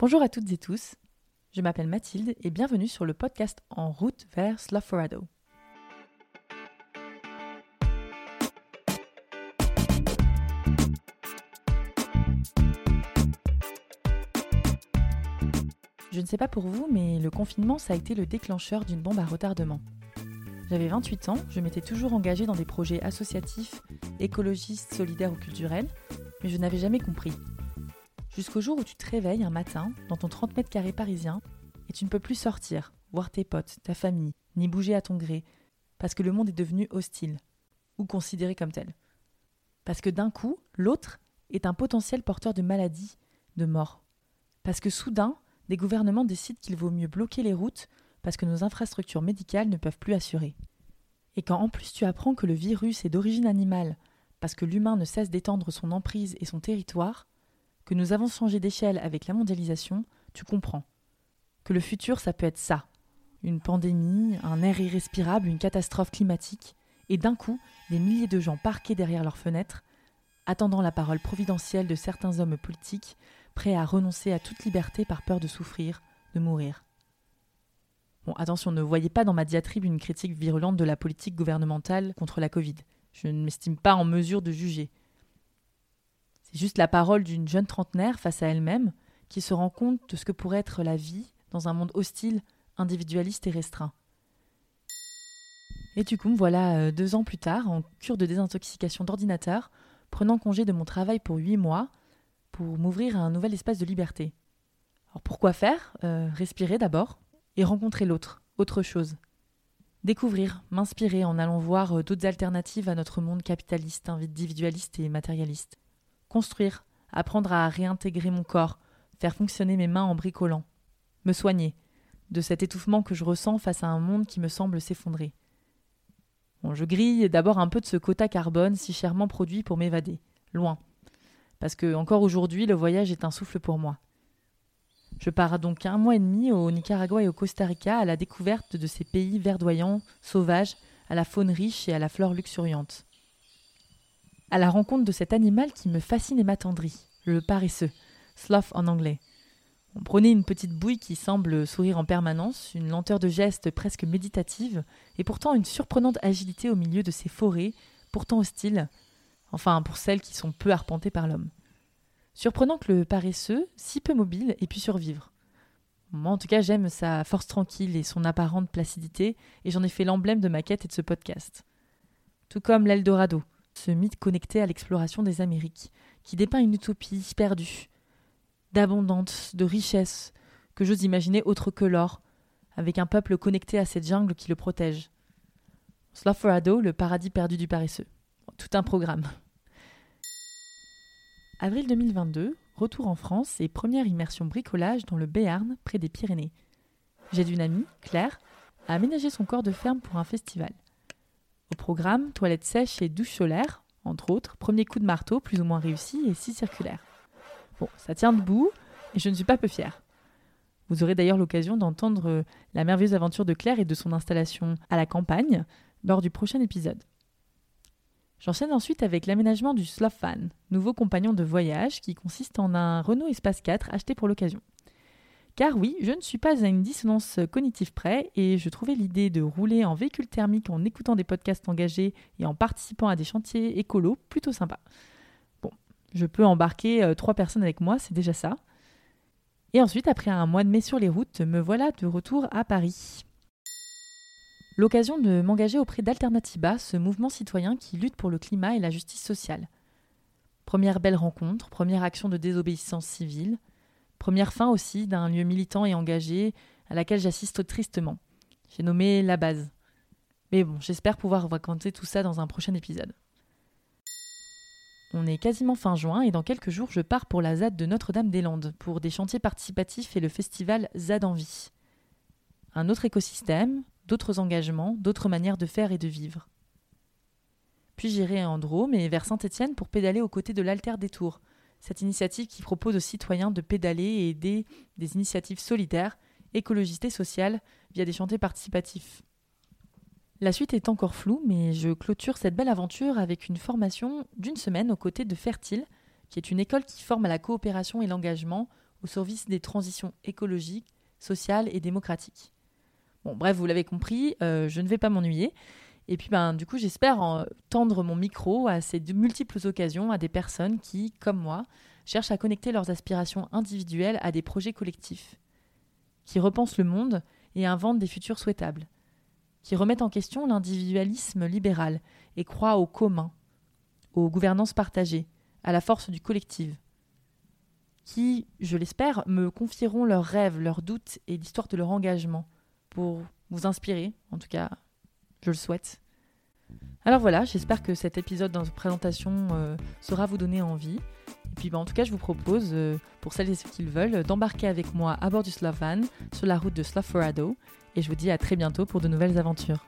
Bonjour à toutes et tous, je m'appelle Mathilde et bienvenue sur le podcast En route vers Slough-Forado. Je ne sais pas pour vous, mais le confinement, ça a été le déclencheur d'une bombe à retardement. J'avais 28 ans, je m'étais toujours engagée dans des projets associatifs, écologistes, solidaires ou culturels, mais je n'avais jamais compris. Jusqu'au jour où tu te réveilles un matin dans ton 30 mètres carrés parisien et tu ne peux plus sortir, voir tes potes, ta famille, ni bouger à ton gré, parce que le monde est devenu hostile, ou considéré comme tel. Parce que d'un coup, l'autre est un potentiel porteur de maladie, de mort. Parce que soudain, des gouvernements décident qu'il vaut mieux bloquer les routes parce que nos infrastructures médicales ne peuvent plus assurer. Et quand en plus tu apprends que le virus est d'origine animale, parce que l'humain ne cesse d'étendre son emprise et son territoire, que nous avons changé d'échelle avec la mondialisation, tu comprends. Que le futur, ça peut être ça. Une pandémie, un air irrespirable, une catastrophe climatique, et d'un coup, des milliers de gens parqués derrière leurs fenêtres, attendant la parole providentielle de certains hommes politiques prêt à renoncer à toute liberté par peur de souffrir, de mourir. Bon, attention, ne voyez pas dans ma diatribe une critique virulente de la politique gouvernementale contre la Covid. Je ne m'estime pas en mesure de juger. C'est juste la parole d'une jeune trentenaire face à elle-même qui se rend compte de ce que pourrait être la vie dans un monde hostile, individualiste et restreint. Et du coup, voilà euh, deux ans plus tard, en cure de désintoxication d'ordinateur, prenant congé de mon travail pour huit mois, pour m'ouvrir à un nouvel espace de liberté. Alors pourquoi faire? Euh, Respirer d'abord et rencontrer l'autre, autre chose. Découvrir, m'inspirer en allant voir euh, d'autres alternatives à notre monde capitaliste, individualiste et matérialiste. Construire, apprendre à réintégrer mon corps, faire fonctionner mes mains en bricolant. Me soigner de cet étouffement que je ressens face à un monde qui me semble s'effondrer. Je grille d'abord un peu de ce quota carbone si chèrement produit pour m'évader, loin, parce que encore aujourd'hui, le voyage est un souffle pour moi. Je pars donc un mois et demi au Nicaragua et au Costa Rica à la découverte de ces pays verdoyants, sauvages, à la faune riche et à la flore luxuriante. À la rencontre de cet animal qui me fascine et m'attendrit, le paresseux, sloth en anglais. On prenait une petite bouille qui semble sourire en permanence, une lenteur de geste presque méditative, et pourtant une surprenante agilité au milieu de ces forêts, pourtant hostiles, enfin pour celles qui sont peu arpentées par l'homme. Surprenant que le paresseux, si peu mobile, ait pu survivre. Moi, en tout cas, j'aime sa force tranquille et son apparente placidité, et j'en ai fait l'emblème de ma quête et de ce podcast. Tout comme l'Eldorado, ce mythe connecté à l'exploration des Amériques, qui dépeint une utopie perdue, d'abondance, de richesse, que j'ose imaginer autre que l'or, avec un peuple connecté à cette jungle qui le protège. Slough-Forado, le paradis perdu du paresseux. Tout un programme. Avril 2022, retour en France et première immersion bricolage dans le Béarn, près des Pyrénées. J'ai d'une amie, Claire, à aménager son corps de ferme pour un festival. Au programme, toilettes sèches et douche solaire, entre autres, premier coup de marteau plus ou moins réussi et six circulaires. Bon, ça tient debout et je ne suis pas peu fière. Vous aurez d'ailleurs l'occasion d'entendre la merveilleuse aventure de Claire et de son installation à la campagne lors du prochain épisode. J'enchaîne ensuite avec l'aménagement du Slough nouveau compagnon de voyage qui consiste en un Renault Espace 4 acheté pour l'occasion. Car oui, je ne suis pas à une dissonance cognitive près et je trouvais l'idée de rouler en véhicule thermique en écoutant des podcasts engagés et en participant à des chantiers écolos plutôt sympa. Bon, je peux embarquer euh, trois personnes avec moi, c'est déjà ça. Et ensuite, après un mois de mai sur les routes, me voilà de retour à Paris. L'occasion de m'engager auprès d'Alternatiba, ce mouvement citoyen qui lutte pour le climat et la justice sociale. Première belle rencontre, première action de désobéissance civile, première fin aussi d'un lieu militant et engagé à laquelle j'assiste tristement. J'ai nommé La Base. Mais bon, j'espère pouvoir raconter tout ça dans un prochain épisode. On est quasiment fin juin et dans quelques jours je pars pour la ZAD de Notre-Dame-des-Landes pour des chantiers participatifs et le festival ZAD en vie. Un autre écosystème, d'autres engagements, d'autres manières de faire et de vivre. Puis j'irai à Andrôme et vers Saint-Étienne pour pédaler aux côtés de l'Alter des Tours, cette initiative qui propose aux citoyens de pédaler et aider des initiatives solidaires, écologistes et sociales via des chantiers participatifs. La suite est encore floue, mais je clôture cette belle aventure avec une formation d'une semaine aux côtés de Fertile, qui est une école qui forme à la coopération et l'engagement au service des transitions écologiques, sociales et démocratiques. Bon, bref, vous l'avez compris, euh, je ne vais pas m'ennuyer. Et puis, ben, du coup, j'espère tendre mon micro à ces multiples occasions à des personnes qui, comme moi, cherchent à connecter leurs aspirations individuelles à des projets collectifs, qui repensent le monde et inventent des futurs souhaitables, qui remettent en question l'individualisme libéral et croient au commun, aux gouvernances partagées, à la force du collectif, qui, je l'espère, me confieront leurs rêves, leurs doutes et l'histoire de leur engagement pour vous inspirer, en tout cas, je le souhaite. Alors voilà, j'espère que cet épisode dans présentation euh, saura vous donner envie. Et puis bah, en tout cas, je vous propose, euh, pour celles et ceux qui le veulent, d'embarquer avec moi à bord du Slav Van sur la route de Slaforado. Et je vous dis à très bientôt pour de nouvelles aventures.